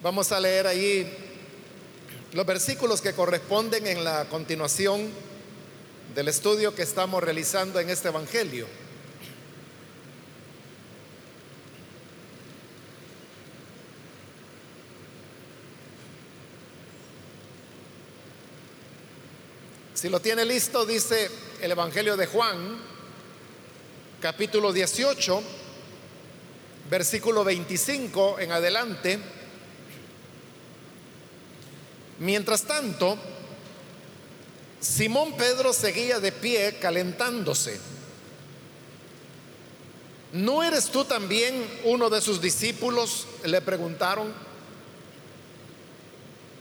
Vamos a leer ahí los versículos que corresponden en la continuación del estudio que estamos realizando en este Evangelio. Si lo tiene listo, dice el Evangelio de Juan, capítulo 18, versículo 25 en adelante. Mientras tanto, Simón Pedro seguía de pie calentándose. ¿No eres tú también uno de sus discípulos? Le preguntaron.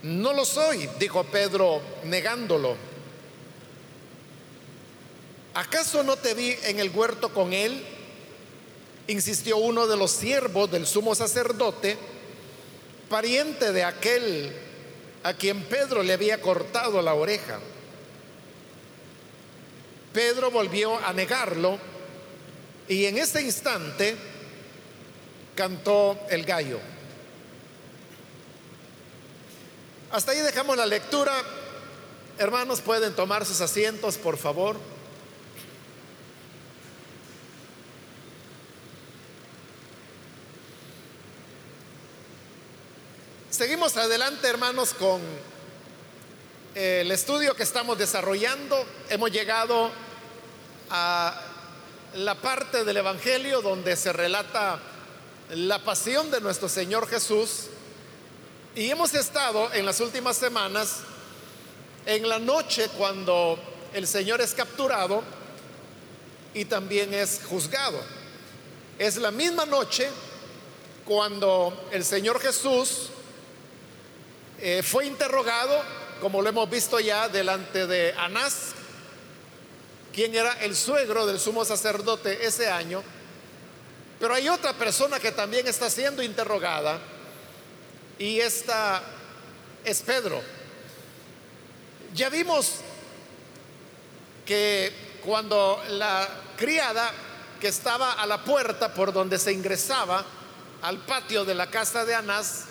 No lo soy, dijo Pedro negándolo. ¿acaso no te vi en el huerto con él? Insistió uno de los siervos del sumo sacerdote, pariente de aquel a quien Pedro le había cortado la oreja. Pedro volvió a negarlo y en ese instante cantó el gallo. Hasta ahí dejamos la lectura. Hermanos, pueden tomar sus asientos, por favor. Adelante, hermanos, con el estudio que estamos desarrollando. Hemos llegado a la parte del Evangelio donde se relata la pasión de nuestro Señor Jesús. Y hemos estado en las últimas semanas en la noche cuando el Señor es capturado y también es juzgado. Es la misma noche cuando el Señor Jesús eh, fue interrogado, como lo hemos visto ya, delante de Anás, quien era el suegro del sumo sacerdote ese año. Pero hay otra persona que también está siendo interrogada y esta es Pedro. Ya vimos que cuando la criada que estaba a la puerta por donde se ingresaba al patio de la casa de Anás,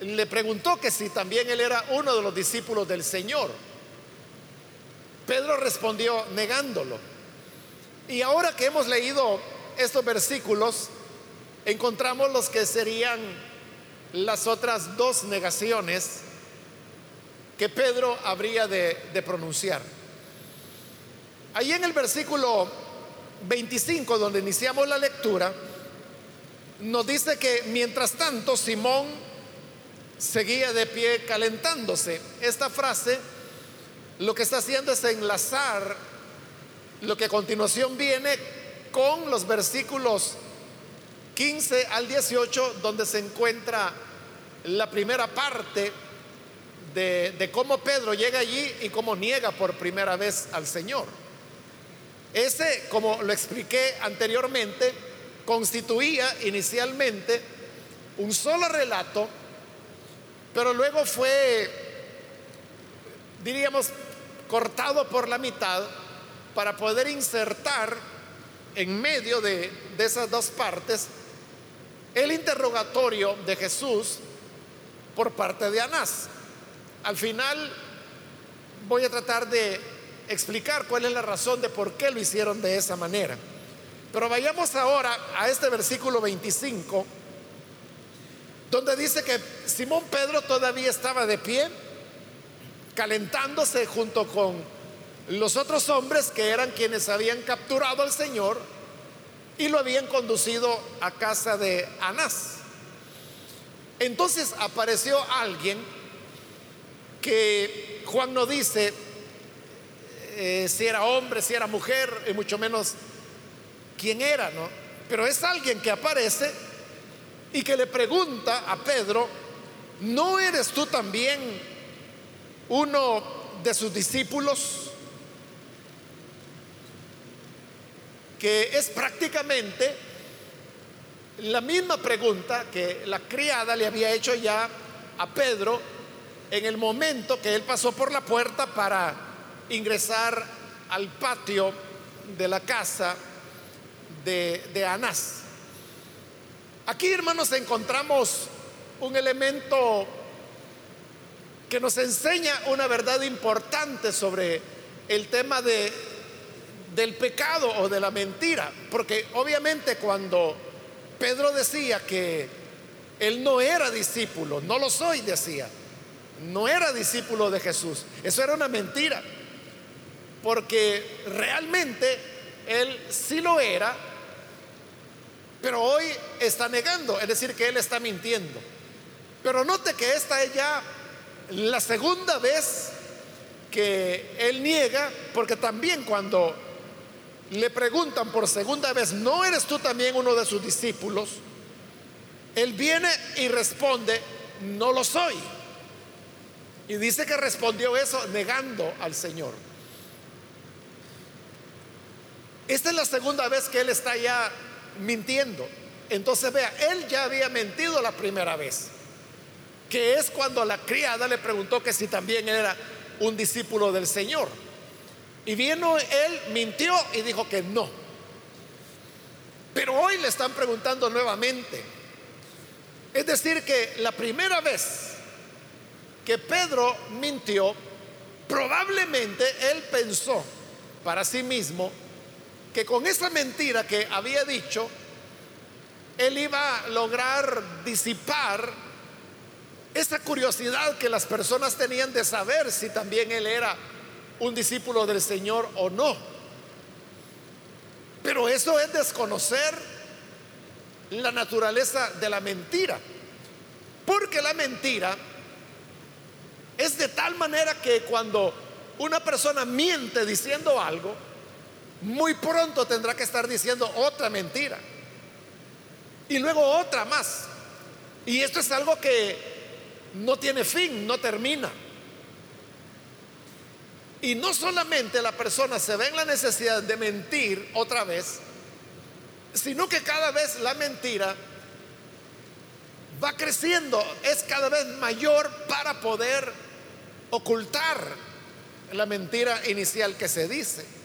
le preguntó que si también él era uno de los discípulos del Señor. Pedro respondió negándolo. Y ahora que hemos leído estos versículos, encontramos los que serían las otras dos negaciones que Pedro habría de, de pronunciar. Ahí en el versículo 25, donde iniciamos la lectura, nos dice que mientras tanto Simón seguía de pie calentándose. Esta frase lo que está haciendo es enlazar lo que a continuación viene con los versículos 15 al 18, donde se encuentra la primera parte de, de, cómo Pedro llega allí y cómo niega por primera vez al Señor. Ese, como lo expliqué anteriormente, constituía inicialmente un solo relato pero luego fue, diríamos, cortado por la mitad para poder insertar en medio de, esas dos partes el interrogatorio de Jesús por parte de Anás. Al final voy a tratar de explicar cuál es la razón de por qué lo hicieron de esa manera. Pero vayamos ahora a este versículo 25 donde dice que Simón Pedro todavía estaba de pie, calentándose junto con los otros hombres que eran quienes habían capturado al Señor y lo habían conducido a casa de Anás. Entonces apareció alguien que Juan no dice eh, si era hombre, si era mujer, y mucho menos quién era, ¿no? Pero es alguien que aparece y que le pregunta a Pedro, ¿no eres tú también uno de sus discípulos? Que es prácticamente la misma pregunta que la criada le había hecho ya a Pedro en el momento que él pasó por la puerta para ingresar al patio de la casa de, de Anás. Aquí, hermanos, encontramos un elemento que nos enseña una verdad importante sobre el tema de, del pecado o de la mentira. Porque obviamente cuando Pedro decía que él no era discípulo, no lo soy, decía, no era discípulo de Jesús, eso era una mentira. Porque realmente él sí lo era, pero hoy está negando, es decir, que él está mintiendo. Pero note que esta es ya la segunda vez que él niega, porque también cuando le preguntan por segunda vez, ¿no eres tú también uno de sus discípulos? Él viene y responde, no lo soy. Y dice que respondió eso negando al Señor. Esta es la segunda vez que él está ya mintiendo. Entonces vea, él ya había mentido la primera vez, que es cuando la criada le preguntó que si también era un discípulo del Señor. Y vino él, mintió y dijo que no. Pero hoy le están preguntando nuevamente. Es decir, que la primera vez que Pedro mintió, probablemente él pensó para sí mismo que con esa mentira que había dicho, él iba a lograr disipar esa curiosidad que las personas tenían de saber si también él era un discípulo del Señor o no. Pero eso es desconocer la naturaleza de la mentira. Porque la mentira es de tal manera que cuando una persona miente diciendo algo, muy pronto tendrá que estar diciendo otra mentira y luego otra más. Y esto es algo que no tiene fin, no termina. Y no solamente la persona se ve en la necesidad de mentir otra vez, sino que cada vez la mentira va creciendo, es cada vez mayor para poder ocultar la mentira inicial que se dice.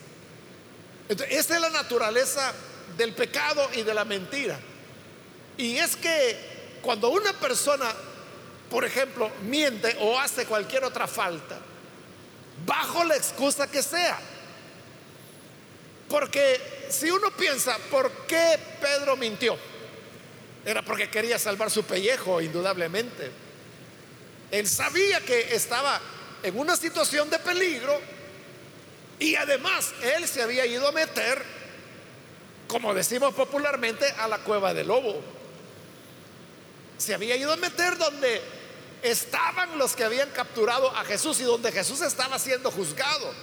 Entonces, es la naturaleza del pecado y de la mentira. Y es que cuando una persona, por ejemplo, miente o hace cualquier otra falta, bajo la excusa que sea, porque si uno piensa, ¿por qué Pedro mintió? Era porque quería salvar su pellejo, indudablemente. Él sabía que estaba en una situación de peligro y además él se había ido a meter, como decimos popularmente, a la cueva del lobo se había ido a meter donde estaban los que habían capturado a Jesús y donde Jesús estaba siendo juzgado.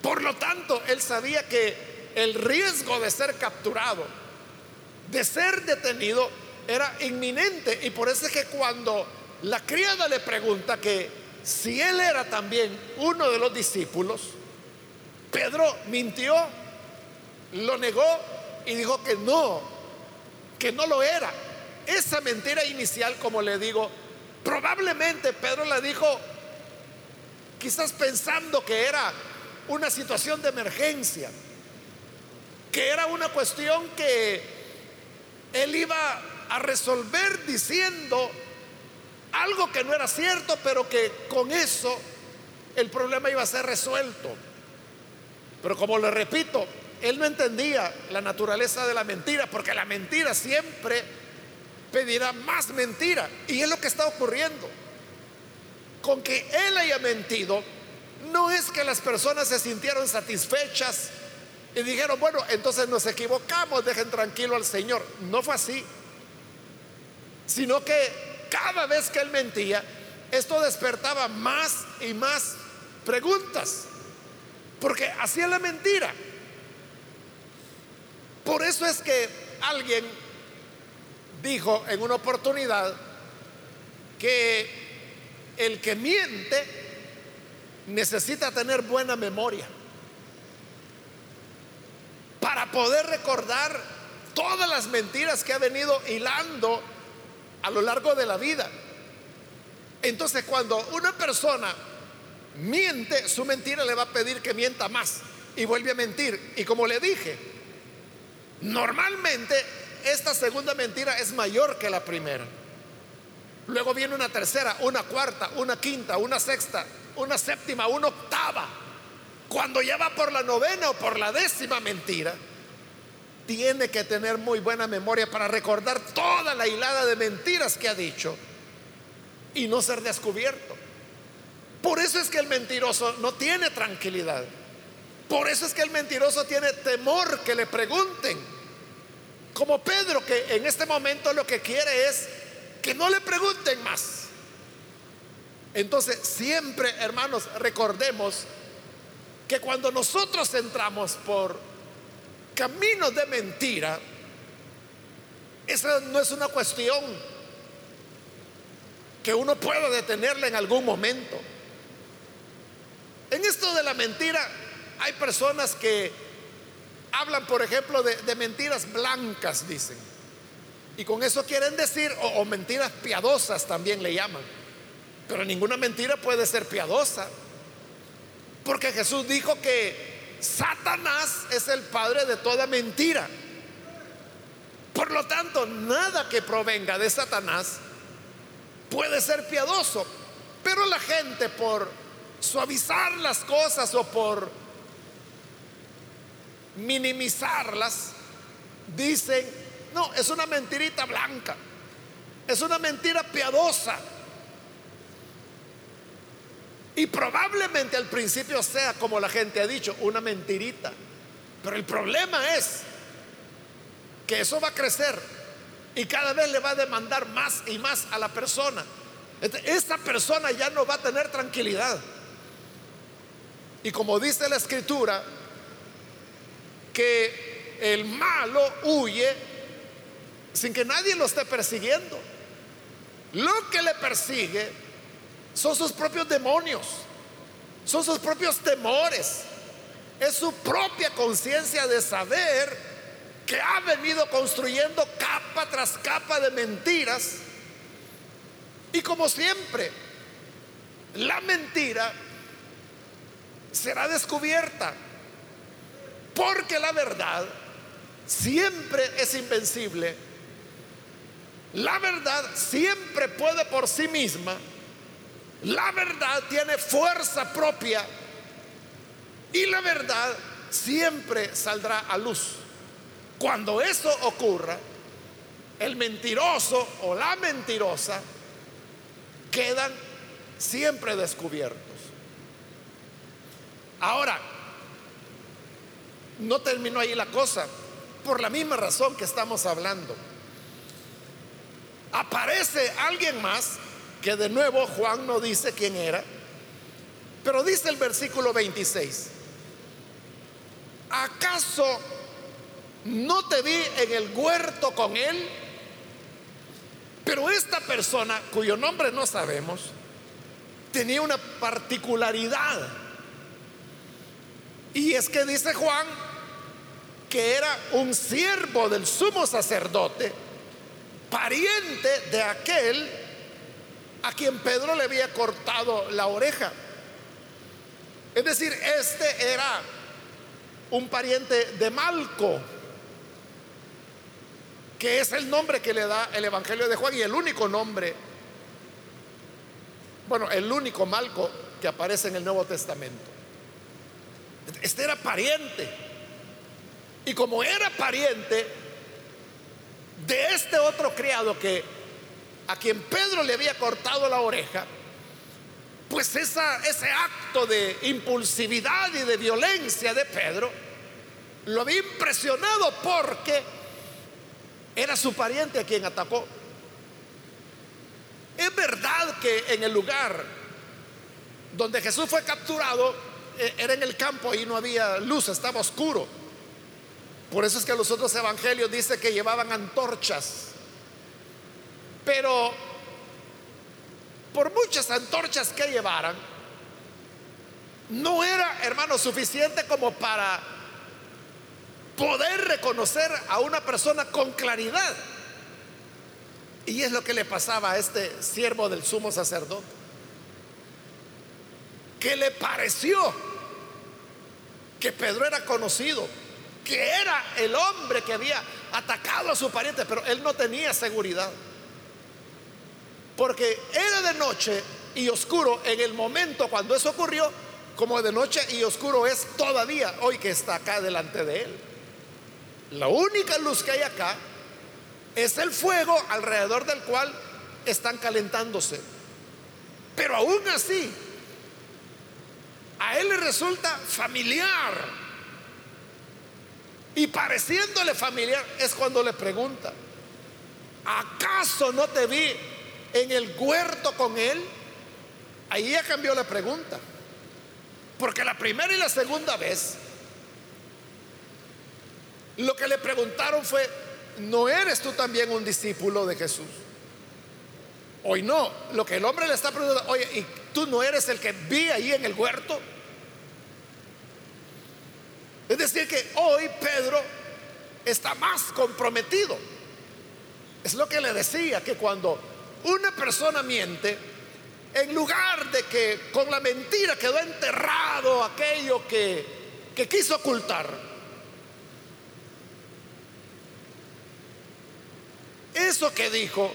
Por lo tanto, él sabía que el riesgo de ser capturado, de ser detenido, era inminente. Y por eso es que cuando la criada le pregunta que si él era también uno de los discípulos, Pedro mintió, lo negó y dijo que no, que no lo era. Esa mentira inicial, como le digo, probablemente Pedro la dijo quizás pensando que era una situación de emergencia, que era una cuestión que él iba a resolver diciendo algo que no era cierto, pero que con eso el problema iba a ser resuelto. Pero como le repito, él no entendía la naturaleza de la mentira, porque la mentira siempre pedirá más mentira. Y es lo que está ocurriendo. Con que él haya mentido, no es que las personas se sintieron satisfechas y dijeron, bueno, entonces nos equivocamos, dejen tranquilo al Señor. No fue así. Sino que cada vez que él mentía, esto despertaba más y más preguntas. Porque hacía la mentira. Por eso es que alguien dijo en una oportunidad que el que miente necesita tener buena memoria para poder recordar todas las mentiras que ha venido hilando a lo largo de la vida. Entonces cuando una persona miente, su mentira le va a pedir que mienta más y vuelve a mentir. Y como le dije, normalmente esta segunda mentira es mayor que la primera. Luego viene una tercera, una cuarta, una quinta, una sexta, una séptima, una octava. Cuando ya va por la novena o por la décima mentira, tiene que tener muy buena memoria para recordar toda la hilada de mentiras que ha dicho y no ser descubierto. Por eso es que el mentiroso no tiene tranquilidad. Por eso es que el mentiroso tiene temor que le pregunten. Como Pedro, que en este momento lo que quiere es que no le pregunten más. Entonces, siempre, hermanos, recordemos que cuando nosotros entramos por caminos de mentira, esa no es una cuestión que uno pueda detenerla en algún momento. En esto de la mentira hay personas que hablan, por ejemplo, de, mentiras blancas, dicen. Y con eso quieren decir, o, mentiras piadosas también le llaman. Pero ninguna mentira puede ser piadosa. Porque Jesús dijo que Satanás es el padre de toda mentira. Por lo tanto, nada que provenga de Satanás puede ser piadoso. Pero la gente por suavizar las cosas o por minimizarlas, dicen, no, es una mentirita blanca, es una mentira piadosa. Y probablemente al principio sea, como la gente ha dicho, una mentirita. Pero el problema es que eso va a crecer y cada vez le va a demandar más y más a la persona. Esta persona ya no va a tener tranquilidad. Y como dice la escritura, que el malo huye sin que nadie lo esté persiguiendo. Lo que le persigue son sus propios demonios, son sus propios temores, es su propia conciencia de saber que ha venido construyendo capa tras capa de mentiras. Y como siempre, la mentira será descubierta. Porque la verdad siempre es invencible. La verdad siempre puede por sí misma. La verdad tiene fuerza propia. Y la verdad siempre saldrá a luz. Cuando eso ocurra, el mentiroso o la mentirosa quedan siempre descubiertos. Ahora, no terminó ahí la cosa, por la misma razón que estamos hablando. Aparece alguien más, que de nuevo Juan no dice quién era, pero dice el versículo 26, ¿acaso no te vi en el huerto con él? Pero esta persona, cuyo nombre no sabemos, tenía una particularidad y es que dice Juan que era un siervo del sumo sacerdote, pariente de aquel a quien Pedro le había cortado la oreja. Es decir, este era un pariente de Malco, que es el nombre que le da el Evangelio de Juan y el único nombre, bueno, el único Malco que aparece en el Nuevo Testamento. Este era pariente. Y como era pariente de este otro criado que a quien Pedro le había cortado la oreja, pues ese acto de impulsividad y de violencia de Pedro lo había impresionado porque era su pariente a quien atacó. Es verdad que en el lugar donde Jesús fue capturado, eh, era en el campo y no había luz, estaba oscuro. Por eso es que los otros evangelios dice que llevaban antorchas. Pero por muchas antorchas que llevaran, no era, hermano, suficiente como para poder reconocer a una persona con claridad. Y es lo que le pasaba a este siervo del sumo sacerdote. Que le pareció que Pedro era conocido, que era el hombre que había atacado a su pariente, pero él no tenía seguridad. Porque era de noche y oscuro en el momento cuando eso ocurrió, como de noche y oscuro es todavía hoy que está acá delante de él. La única luz que hay acá es el fuego alrededor del cual están calentándose. Pero aún así, a él le resulta familiar. Y pareciéndole familiar es cuando le pregunta, ¿acaso no te vi en el huerto con él? Ahí ya cambió la pregunta. Porque la primera y la segunda vez, lo que le preguntaron fue, ¿no eres tú también un discípulo de Jesús? Hoy no, lo que el hombre le está preguntando, oye, ¿y tú no eres el que vi ahí en el huerto? Es decir, que hoy Pedro está más comprometido. Es lo que le decía, que cuando una persona miente, en lugar de que con la mentira quedó enterrado aquello que, que quiso ocultar, eso que dijo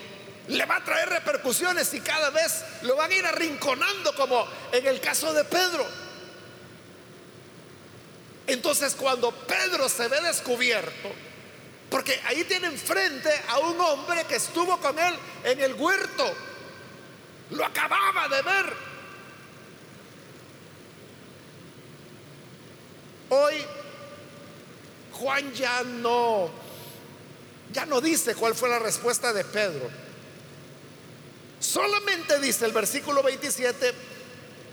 le va a traer repercusiones y cada vez lo van a ir arrinconando como en el caso de Pedro. Entonces cuando Pedro se ve descubierto, porque ahí tiene enfrente a un hombre que estuvo con él en el huerto, lo acababa de ver. Hoy Juan ya no, ya no dice cuál fue la respuesta de Pedro. Solamente dice el versículo 27,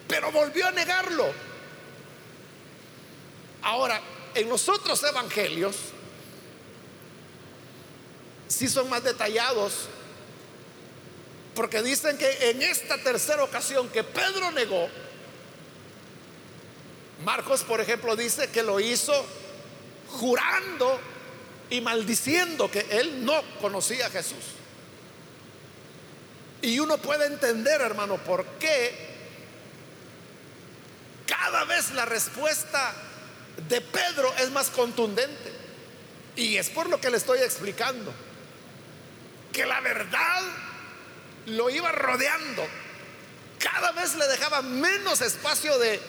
pero volvió a negarlo. Ahora, en los otros evangelios, sí son más detallados, porque dicen que en esta tercera ocasión que Pedro negó, Marcos, por ejemplo, dice que lo hizo jurando y maldiciendo que él no conocía a Jesús. Y uno puede entender, hermano, por qué cada vez la respuesta de Pedro es más contundente. Y es por lo que le estoy explicando. Que la verdad lo iba rodeando. Cada vez le dejaba menos espacio de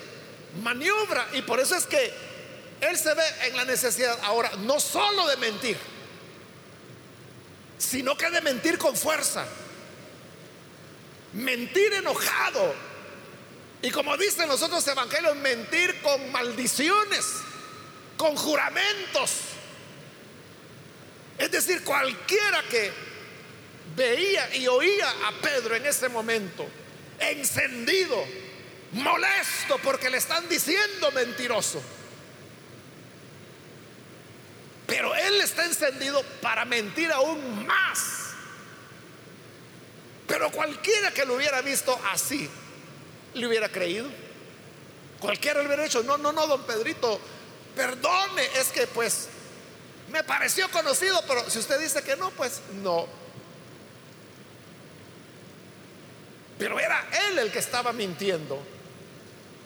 maniobra. Y por eso es que él se ve en la necesidad ahora no solo de mentir, sino que de mentir con fuerza mentir enojado. Y como dicen los otros evangelios, mentir con maldiciones, con juramentos. Es decir, cualquiera que veía y oía a Pedro en ese momento, encendido, molesto porque le están diciendo mentiroso. Pero él está encendido para mentir aún más. Pero cualquiera que lo hubiera visto así, le hubiera creído. Cualquiera le hubiera dicho, no, no, no, don Pedrito, perdone, es que pues me pareció conocido, pero si usted dice que no, pues no. Pero era él el que estaba mintiendo,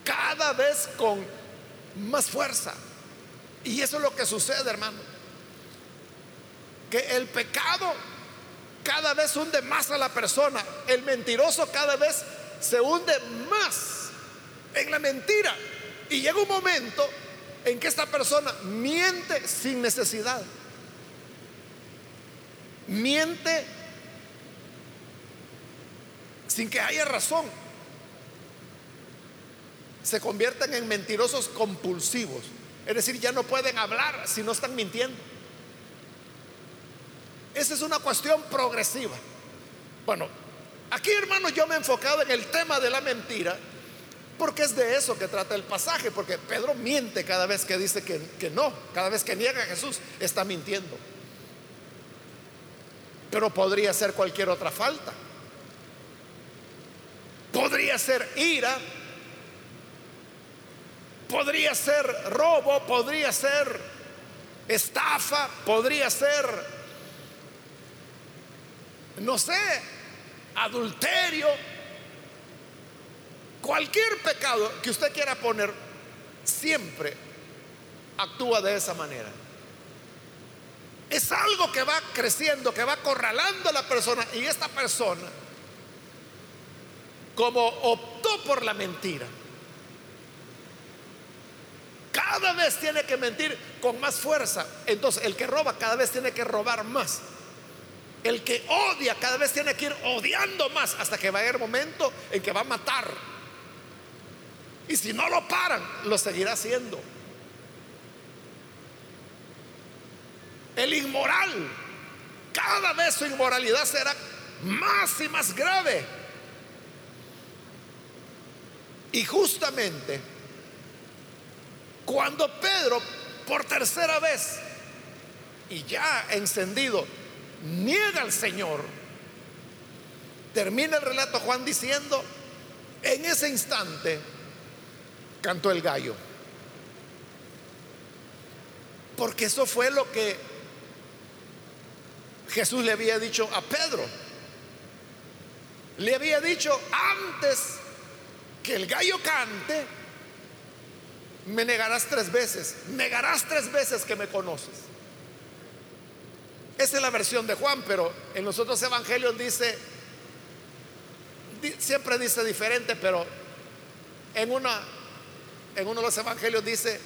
cada vez con más fuerza. Y eso es lo que sucede, hermano. Que el pecado cada vez hunde más a la persona. El mentiroso cada vez se hunde más en la mentira. Y llega un momento en que esta persona miente sin necesidad. Miente sin que haya razón. Se convierten en mentirosos compulsivos. Es decir, ya no pueden hablar si no están mintiendo. Esa es una cuestión progresiva. Bueno, aquí hermano yo me he enfocado en el tema de la mentira, porque es de eso que trata el pasaje, porque Pedro miente cada vez que dice que, que no, cada vez que niega a Jesús, está mintiendo. Pero podría ser cualquier otra falta. Podría ser ira, podría ser robo, podría ser estafa, podría ser no sé, adulterio, cualquier pecado que usted quiera poner, siempre actúa de esa manera. Es algo que va creciendo, que va corralando a la persona y esta persona como optó por la mentira, cada vez tiene que mentir con más fuerza. Entonces, el que roba cada vez tiene que robar más. El que odia cada vez tiene que ir odiando más hasta que va a haber momento en que va a matar. Y si no lo paran, lo seguirá haciendo. El inmoral, cada vez su inmoralidad será más y más grave. Y justamente cuando Pedro, por tercera vez, y ya encendido, niega al Señor, termina el relato Juan diciendo, en ese instante cantó el gallo. Porque eso fue lo que Jesús le había dicho a Pedro. Le había dicho antes que el gallo cante, me negarás tres veces, negarás tres veces que me conoces. Esa es la versión de Juan, pero en los otros evangelios dice, siempre dice diferente, pero en, una, en uno de los evangelios dice,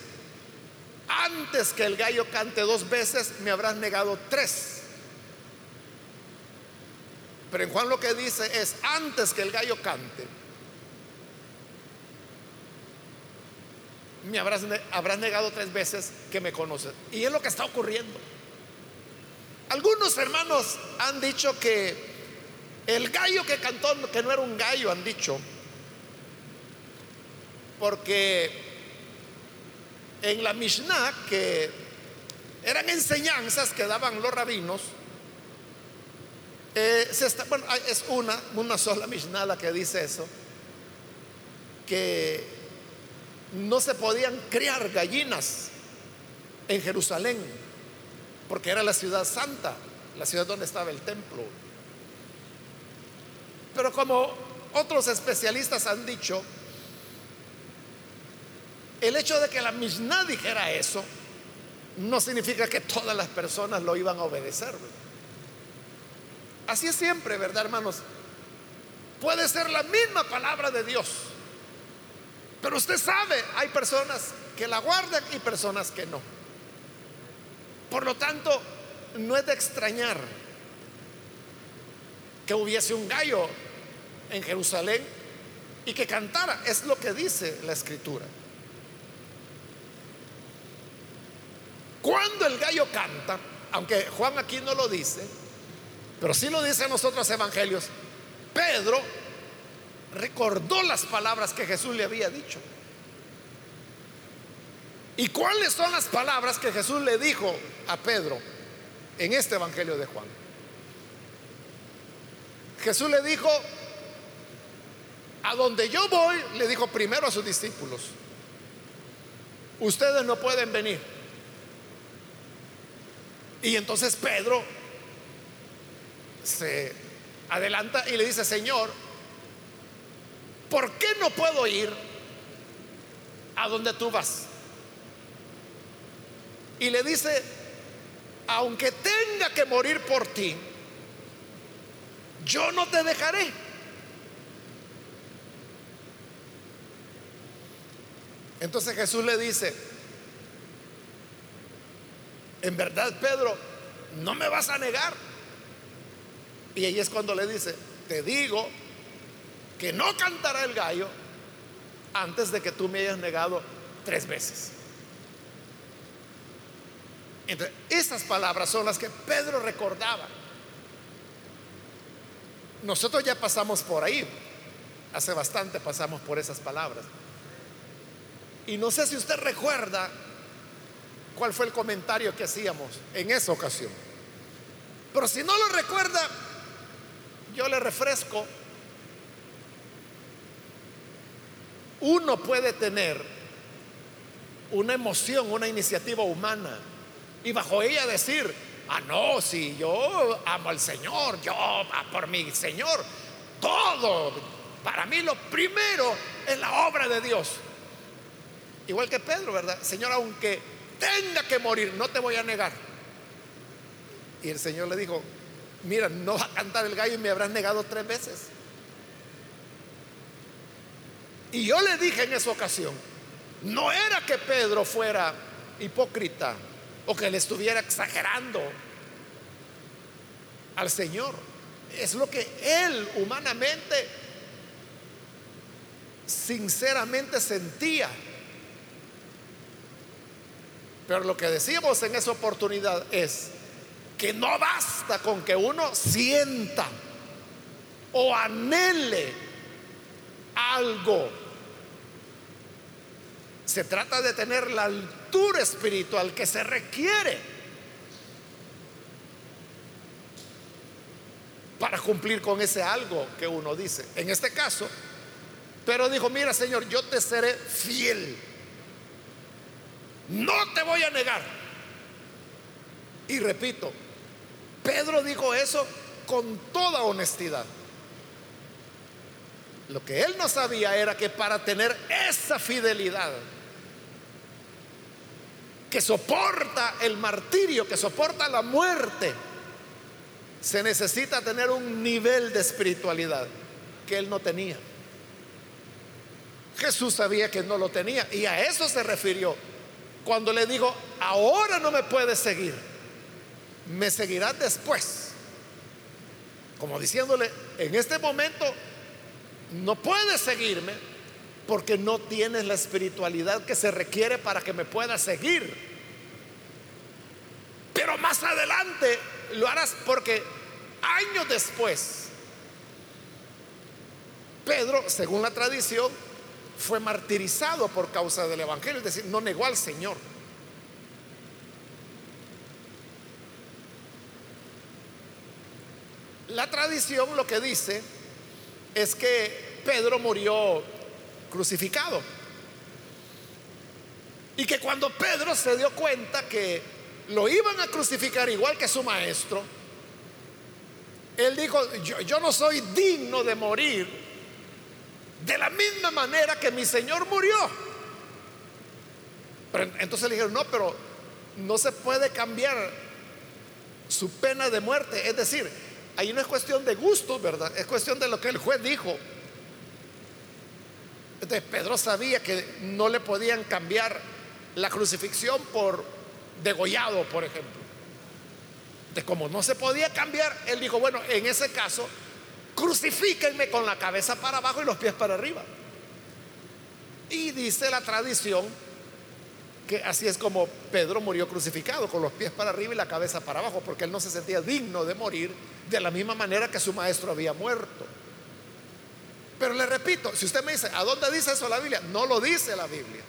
antes que el gallo cante dos veces, me habrás negado tres. Pero en Juan lo que dice es, antes que el gallo cante, me habrás, negado tres veces que me conoces. Y es lo que está ocurriendo. Algunos hermanos han dicho que el gallo que cantó, que no era un gallo, han dicho, porque en la Mishnah, que eran enseñanzas que daban los rabinos, eh, bueno, es una, una sola Mishnah la que dice eso, que no se podían criar gallinas en Jerusalén, porque era la ciudad santa, la ciudad donde estaba el templo. Pero como otros especialistas han dicho, el hecho de que la Mishnah dijera eso no significa que todas las personas lo iban a obedecer. Así es siempre, ¿verdad, hermanos? Puede ser la misma palabra de Dios pero usted sabe, hay personas que la guardan y personas que no. Por lo tanto, no es de extrañar que hubiese un gallo en Jerusalén y que cantara. Es lo que dice la escritura. Cuando el gallo canta, aunque Juan aquí no lo dice, pero sí lo dicen los otros evangelios, Pedro recordó las palabras que Jesús le había dicho. ¿Y cuáles son las palabras que Jesús le dijo a Pedro en este Evangelio de Juan? Jesús le dijo, a donde yo voy, le dijo primero a sus discípulos, ustedes no pueden venir. Y entonces Pedro se adelanta y le dice, Señor, ¿por qué no puedo ir a donde tú vas? Y le dice, aunque tenga que morir por ti, yo no te dejaré. Entonces Jesús le dice, en verdad Pedro, no me vas a negar. Y ahí es cuando le dice, te digo que no cantará el gallo antes de que tú me hayas negado tres veces. Entonces, esas palabras son las que Pedro recordaba. Nosotros ya pasamos por ahí. Hace bastante pasamos por esas palabras. Y no sé si usted recuerda cuál fue el comentario que hacíamos en esa ocasión. Pero si no lo recuerda, yo le refresco uno puede tener una emoción, una iniciativa humana y bajo ella decir, ah, no, si yo amo al Señor, yo por mi Señor, todo, para mí lo primero es la obra de Dios. Igual que Pedro, ¿verdad? Señor, aunque tenga que morir, no te voy a negar. Y el Señor le dijo, mira, no va a cantar el gallo y me habrás negado tres veces. Y yo le dije en esa ocasión, no era que Pedro fuera hipócrita o que le estuviera exagerando al Señor. Es lo que él humanamente, sinceramente sentía. Pero lo que decimos en esa oportunidad es que no basta con que uno sienta o anhele algo. Se trata de tener la altura espiritual que se requiere para cumplir con ese algo que uno dice. En este caso, pero dijo, mira Señor, yo te seré fiel no te voy a negar. Y repito, Pedro dijo eso con toda honestidad. Lo que él no sabía era que para tener esa fidelidad que soporta el martirio, que soporta la muerte, se necesita tener un nivel de espiritualidad que él no tenía. Jesús sabía que no lo tenía y a eso se refirió cuando le digo, ahora no me puedes seguir, me seguirás después. Como diciéndole, en este momento no puedes seguirme porque no tienes la espiritualidad que se requiere para que me puedas seguir. Pero más adelante lo harás porque años después, Pedro, según la tradición, fue martirizado por causa del Evangelio, es decir, no negó al Señor. La tradición lo que dice es que Pedro murió crucificado. Y que cuando Pedro se dio cuenta que lo iban a crucificar igual que su maestro, él dijo, yo, no soy digno de morir de la misma manera que mi Señor murió. Pero entonces le dijeron, no, pero no se puede cambiar su pena de muerte. Es decir, ahí no es cuestión de gusto, ¿verdad? Es cuestión de lo que el juez dijo. Entonces Pedro sabía que no le podían cambiar la crucifixión por degollado, por ejemplo. De como no se podía cambiar, él dijo, bueno, en ese caso crucifíquenme con la cabeza para abajo y los pies para arriba. Y dice la tradición que así es como Pedro murió crucificado, con los pies para arriba y la cabeza para abajo, porque él no se sentía digno de morir de la misma manera que su maestro había muerto. Pero le repito, si usted me dice, ¿a dónde dice eso la Biblia? No lo dice la Biblia.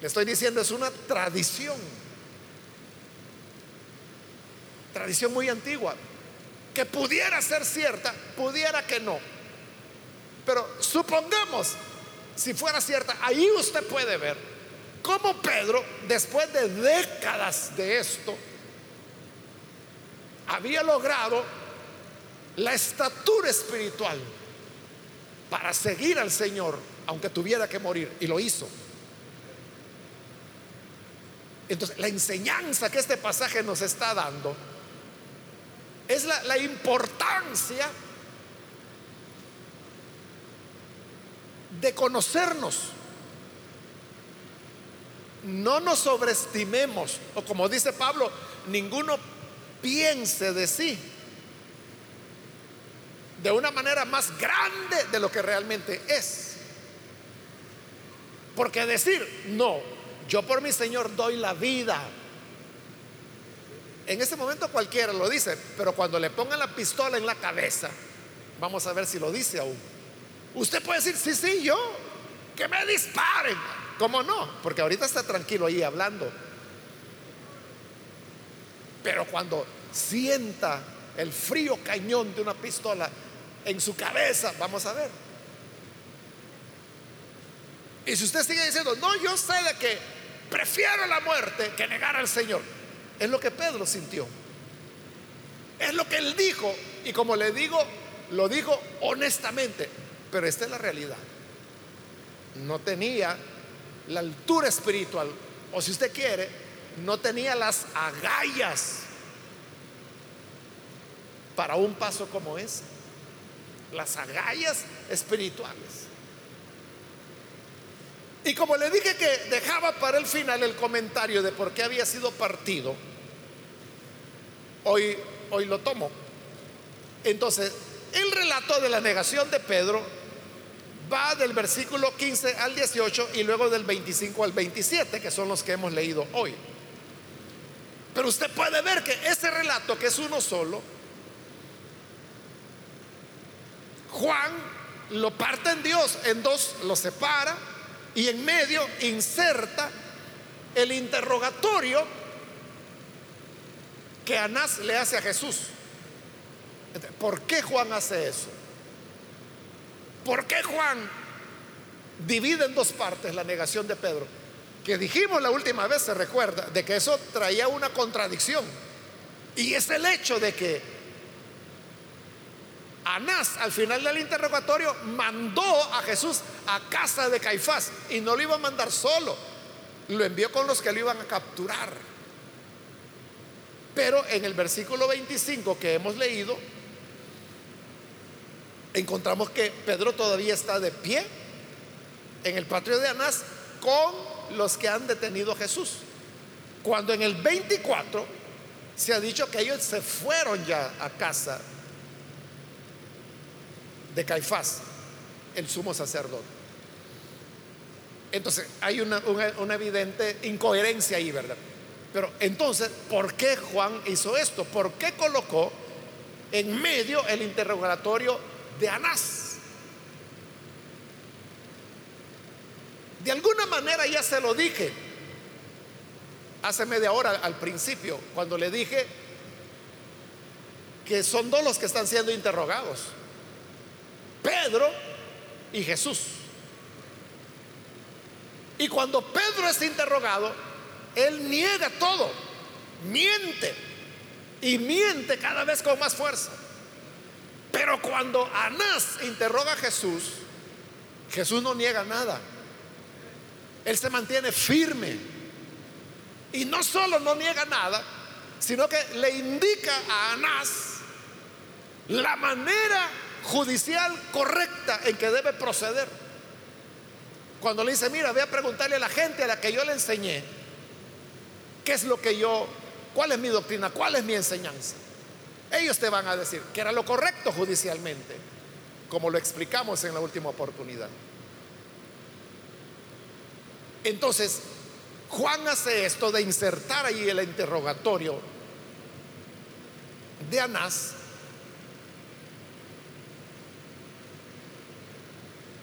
Le estoy diciendo, es una tradición. Tradición muy antigua que pudiera ser cierta, pudiera que no. Pero supongamos, si fuera cierta, ahí usted puede ver cómo Pedro, después de décadas de esto, había logrado la estatura espiritual para seguir al Señor, aunque tuviera que morir, y lo hizo. Entonces, la enseñanza que este pasaje nos está dando es la, importancia de conocernos. No nos sobreestimemos, o como dice Pablo, ninguno piense de sí de una manera más grande de lo que realmente es. Porque decir, no, yo por mi Señor doy la vida, en ese momento cualquiera lo dice, pero cuando le pongan la pistola en la cabeza, vamos a ver si lo dice aún. Usted puede decir, sí, sí, yo, que me disparen. ¿Cómo no? Porque ahorita está tranquilo ahí hablando. Pero cuando sienta el frío cañón de una pistola en su cabeza, vamos a ver. Y si usted sigue diciendo, no, yo sé de que prefiero la muerte que negar al Señor. Es lo que Pedro sintió. Es lo que él dijo. Y como le digo, lo dijo honestamente. Pero esta es la realidad. No tenía la altura espiritual. O si usted quiere, no tenía las agallas para un paso como ese. Las agallas espirituales. Y como le dije que dejaba para el final el comentario de por qué había sido partido, hoy, hoy lo tomo. Entonces, el relato de la negación de Pedro va del versículo 15 al 18 y luego del 25 al 27, que son los que hemos leído hoy. Pero usted puede ver que ese relato, que es uno solo, Juan lo parte en Dios, en dos lo separa y en medio inserta el interrogatorio que Anás le hace a Jesús. ¿Por qué Juan hace eso? ¿Por qué Juan divide en dos partes la negación de Pedro? Que dijimos la última vez, se recuerda, de que eso traía una contradicción. Y es el hecho de que Anás al final del interrogatorio mandó a Jesús a casa de Caifás y no lo iba a mandar solo, lo envió con los que lo iban a capturar. Pero en el versículo 25 que hemos leído, encontramos que Pedro todavía está de pie en el patio de Anás con los que han detenido a Jesús. Cuando en el 24 se ha dicho que ellos se fueron ya a casa de Caifás, el sumo sacerdote. Entonces hay una, evidente incoherencia ahí, ¿verdad? Pero entonces, ¿por qué Juan hizo esto? ¿Por qué colocó en medio el interrogatorio de Anás. De alguna manera ya se lo dije hace media hora al principio, cuando le dije que son dos los que están siendo interrogados, Pedro y Jesús. Y cuando Pedro es interrogado, él niega todo, miente y miente cada vez con más fuerza. Pero cuando Anás interroga a Jesús, Jesús no niega nada. Él se mantiene firme. Y no solo no niega nada, sino que le indica a Anás la manera judicial correcta en que debe proceder. Cuando le dice, mira, voy a preguntarle a la gente a la que yo le enseñé, ¿qué es lo que yo, cuál es mi doctrina, cuál es mi enseñanza? Ellos te van a decir que era lo correcto judicialmente, como lo explicamos en la última oportunidad. Entonces, Juan hace esto de insertar ahí el interrogatorio de Anás,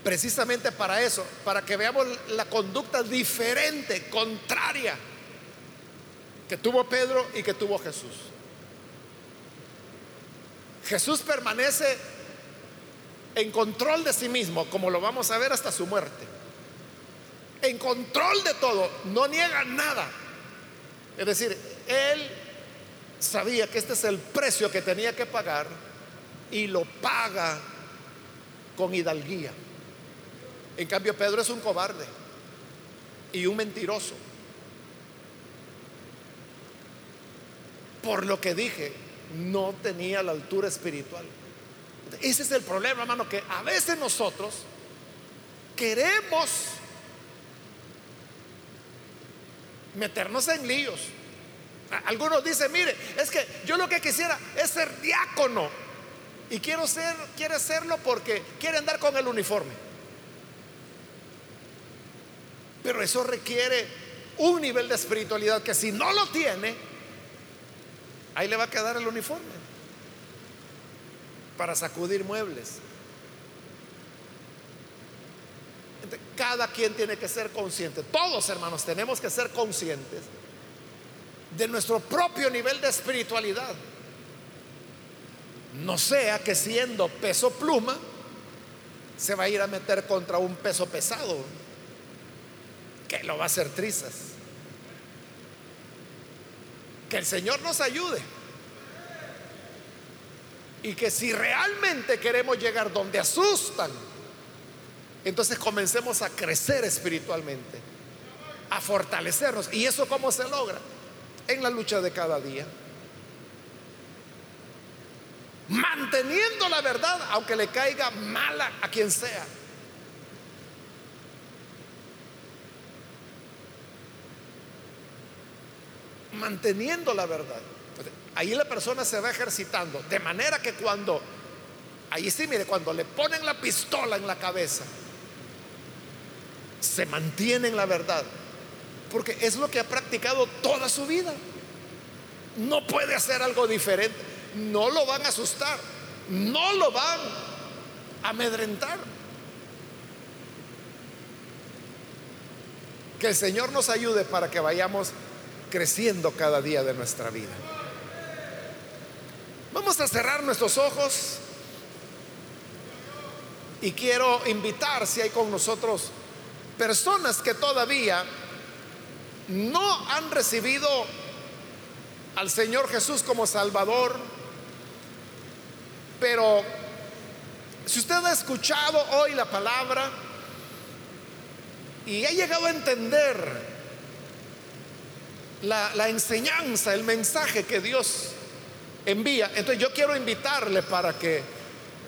precisamente para eso, para que veamos la conducta diferente, contraria, que tuvo Pedro y que tuvo Jesús. Jesús permanece en control de sí mismo, como lo vamos a ver hasta su muerte. En control de todo, no niega nada. Es decir, él sabía que este es el precio que tenía que pagar y lo paga con hidalguía. En cambio, Pedro es un cobarde y un mentiroso. Por lo que dije, no tenía la altura espiritual. Ese es el problema, hermano, que a veces nosotros queremos meternos en líos. Algunos dicen, mire, es que yo lo que quisiera es ser diácono y quiero ser, quiere serlo porque quiere andar con el uniforme. Pero eso requiere un nivel de espiritualidad que si no lo tiene, Ahí le va a quedar el uniforme para sacudir muebles. Cada quien tiene que ser consciente, todos hermanos tenemos que ser conscientes de nuestro propio nivel de espiritualidad. No sea que siendo peso pluma se va a ir a meter contra un peso pesado que lo va a hacer trizas. Que el Señor nos ayude. Y que si realmente queremos llegar donde asustan, entonces comencemos a crecer espiritualmente, a fortalecernos. ¿Y eso cómo se logra? En la lucha de cada día. Manteniendo la verdad, aunque le caiga mala a quien sea. Manteniendo la verdad. Ahí la persona se va ejercitando, de manera que cuando, ahí sí, mire, cuando le ponen la pistola en la cabeza, se mantiene en la verdad, porque es lo que ha practicado toda su vida. No puede hacer algo diferente, no lo van a asustar, no lo van a amedrentar. Que el Señor nos ayude para que vayamos creciendo cada día de nuestra vida. Vamos a cerrar nuestros ojos y quiero invitar si hay con nosotros personas que todavía no han recibido al Señor Jesús como Salvador, pero si usted ha escuchado hoy la palabra y ha llegado a entender la, enseñanza, el mensaje que Dios envía. Entonces yo quiero invitarle para que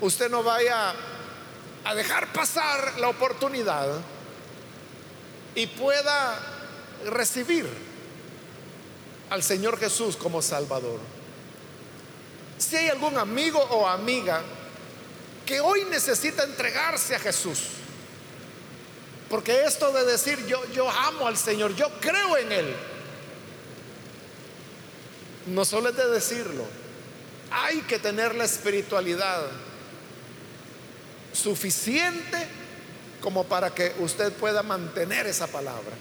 usted no vaya a dejar pasar la oportunidad y pueda recibir al Señor Jesús como Salvador. Si hay algún amigo o amiga que hoy necesita entregarse a Jesús, porque esto de decir yo, yo amo al Señor, yo creo en Él, no solo es de decirlo, hay que tener la espiritualidad suficiente como para que usted pueda mantener esa palabra.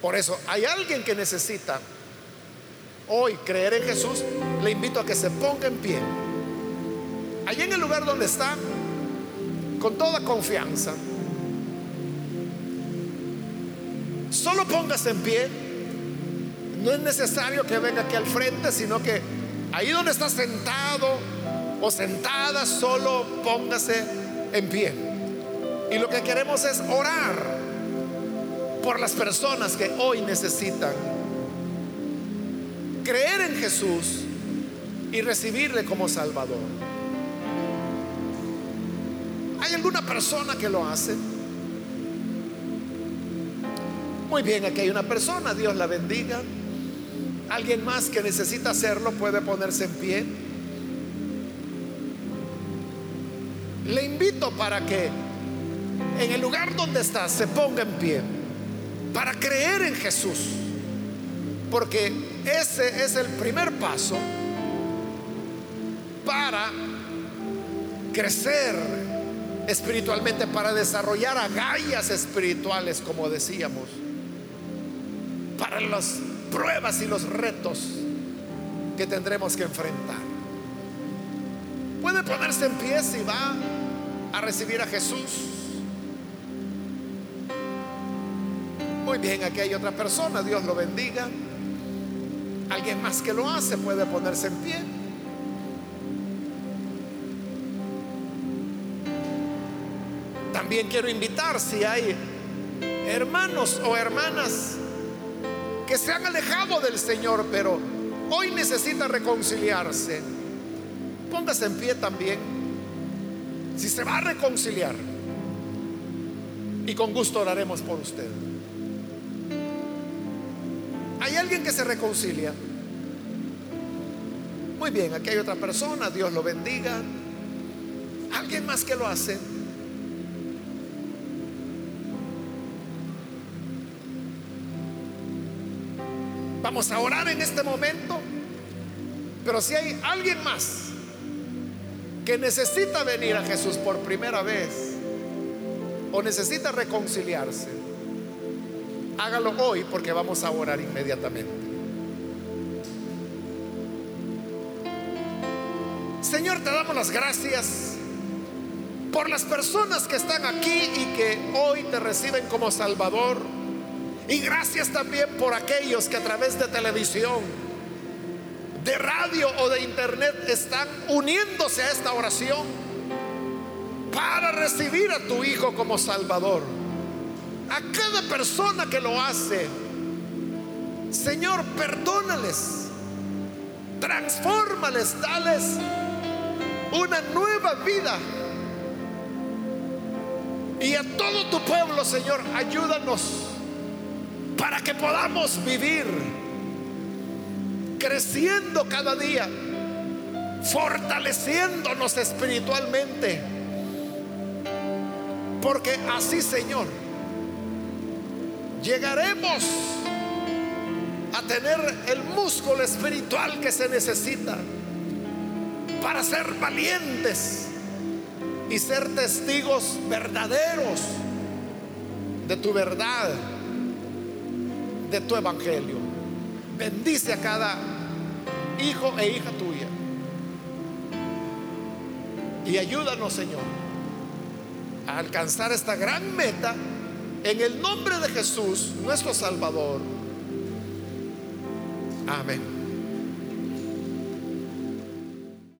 Por eso, hay alguien que necesita hoy creer en Jesús, le invito a que se ponga en pie. Allí en el lugar donde está, con toda confianza, solo póngase en pie. No es necesario que venga aquí al frente, sino que Ahí donde está sentado o sentada, solo póngase en pie. Y lo que queremos es orar por las personas que hoy necesitan creer en Jesús y recibirle como Salvador. ¿Hay alguna persona que lo hace? Muy bien, aquí hay una persona, Dios la bendiga. Alguien más que necesita hacerlo puede ponerse en pie. Le invito para que en el lugar donde está se ponga en pie para creer en Jesús. Porque ese es el primer paso para crecer espiritualmente, para desarrollar agallas espirituales, como decíamos, para los pruebas y los retos que tendremos que enfrentar. Puede ponerse en pie si va a recibir a Jesús. Muy bien, aquí hay otra persona, Dios lo bendiga. Alguien más que lo hace puede ponerse en pie. También quiero invitar si hay hermanos o hermanas que se han alejado del Señor, pero hoy necesita reconciliarse. Póngase en pie también. Si se va a reconciliar, y con gusto oraremos por usted. ¿Hay alguien que se reconcilia? Muy bien, aquí hay otra persona, Dios lo bendiga. ¿Alguien más que lo hace? Vamos a orar en este momento. Pero si hay alguien más que necesita venir a Jesús por primera vez o necesita reconciliarse, hágalo hoy porque vamos a orar inmediatamente. Señor, te damos las gracias por las personas que están aquí y que hoy te reciben como Salvador y gracias también por aquellos que a través de televisión, de radio o de internet están uniéndose a esta oración para recibir a tu Hijo como Salvador. A cada persona que lo hace, Señor, perdónales, transfórmales, dales una nueva vida. Y a todo tu pueblo, Señor, ayúdanos para que podamos vivir creciendo cada día, fortaleciéndonos espiritualmente. Porque así, Señor, llegaremos a tener el músculo espiritual que se necesita para ser valientes y ser testigos verdaderos de tu verdad, de tu evangelio. Bendice a cada hijo e hija tuya. Y ayúdanos, Señor, a alcanzar esta gran meta en el nombre de Jesús, nuestro Salvador. Amén.